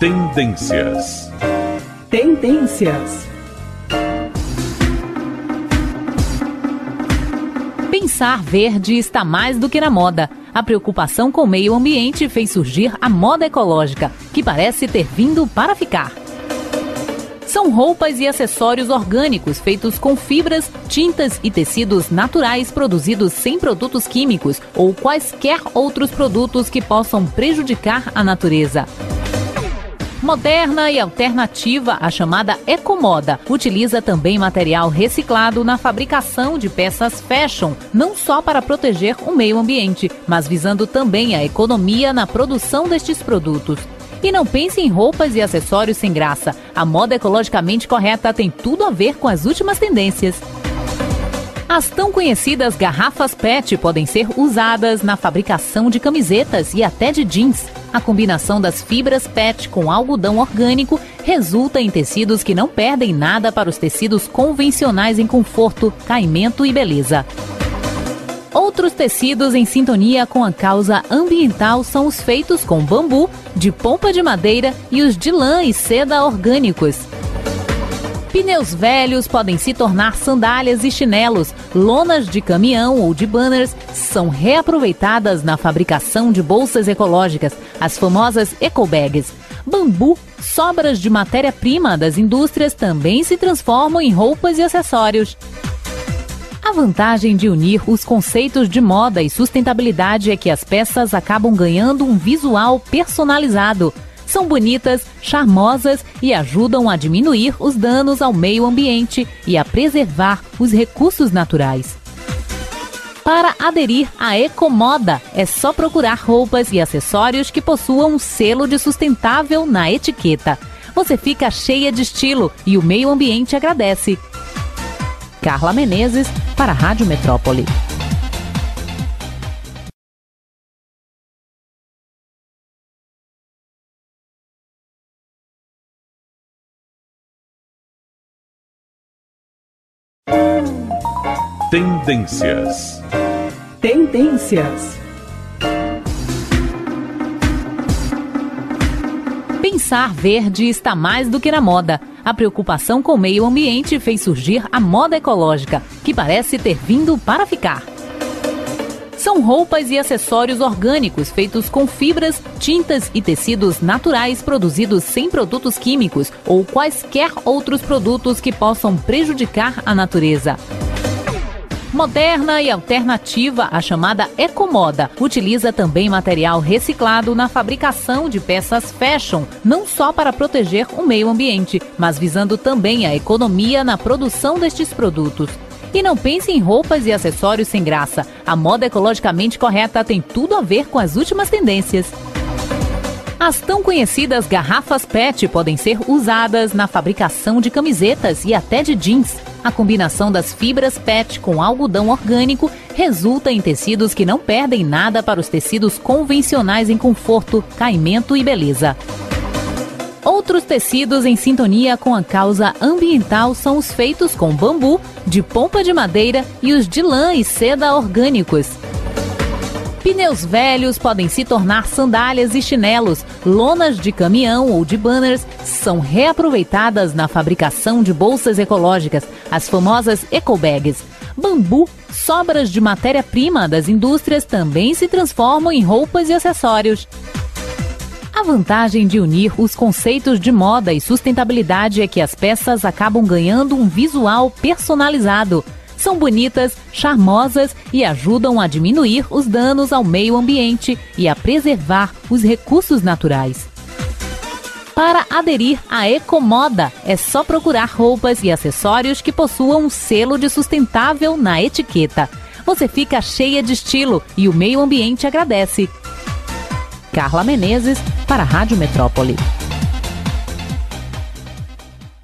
Tendências. Tendências. Pensar verde está mais do que na moda. A preocupação com o meio ambiente fez surgir a moda ecológica, que parece ter vindo para ficar. São roupas e acessórios orgânicos feitos com fibras, tintas e tecidos naturais produzidos sem produtos químicos ou quaisquer outros produtos que possam prejudicar a natureza. Moderna e alternativa, a chamada ecomoda, utiliza também material reciclado na fabricação de peças fashion, não só para proteger o meio ambiente, mas visando também a economia na produção destes produtos. E não pense em roupas e acessórios sem graça. A moda ecologicamente correta tem tudo a ver com as últimas tendências. As tão conhecidas garrafas PET podem ser usadas na fabricação de camisetas e até de jeans. A combinação das fibras PET com algodão orgânico resulta em tecidos que não perdem nada para os tecidos convencionais em conforto, caimento e beleza. Outros tecidos em sintonia com a causa ambiental são os feitos com bambu, de polpa de madeira e os de lã e seda orgânicos. Pneus velhos podem se tornar sandálias e chinelos. Lonas de caminhão ou de banners são reaproveitadas na fabricação de bolsas ecológicas, as famosas ecobags. Bambu, sobras de matéria-prima das indústrias também se transformam em roupas e acessórios. A vantagem de unir os conceitos de moda e sustentabilidade é que as peças acabam ganhando um visual personalizado. São bonitas, charmosas e ajudam a diminuir os danos ao meio ambiente e a preservar os recursos naturais. Para aderir à Ecomoda, é só procurar roupas e acessórios que possuam um selo de sustentável na etiqueta. Você fica cheia de estilo e o meio ambiente agradece. Carla Menezes, para a Rádio Metrópole. Tendências. Tendências. Pensar verde está mais do que na moda. A preocupação com o meio ambiente fez surgir a moda ecológica, que parece ter vindo para ficar. São roupas e acessórios orgânicos feitos com fibras, tintas e tecidos naturais produzidos sem produtos químicos ou quaisquer outros produtos que possam prejudicar a natureza. Moderna e alternativa, a chamada ecomoda, utiliza também material reciclado na fabricação de peças fashion, não só para proteger o meio ambiente, mas visando também a economia na produção destes produtos. E não pense em roupas e acessórios sem graça. A moda ecologicamente correta tem tudo a ver com as últimas tendências. As tão conhecidas garrafas PET podem ser usadas na fabricação de camisetas e até de jeans. A combinação das fibras PET com algodão orgânico resulta em tecidos que não perdem nada para os tecidos convencionais em conforto, caimento e beleza. Outros tecidos em sintonia com a causa ambiental são os feitos com bambu, de polpa de madeira e os de lã e seda orgânicos. Pneus velhos podem se tornar sandálias e chinelos. Lonas de caminhão ou de banners são reaproveitadas na fabricação de bolsas ecológicas, as famosas ecobags. Bambu, sobras de matéria-prima das indústrias também se transformam em roupas e acessórios. A vantagem de unir os conceitos de moda e sustentabilidade é que as peças acabam ganhando um visual personalizado são bonitas, charmosas e ajudam a diminuir os danos ao meio ambiente e a preservar os recursos naturais. Para aderir à Ecomoda, é só procurar roupas e acessórios que possuam um selo de sustentável na etiqueta. Você fica cheia de estilo e o meio ambiente agradece. Carla Menezes, para a Rádio Metrópole.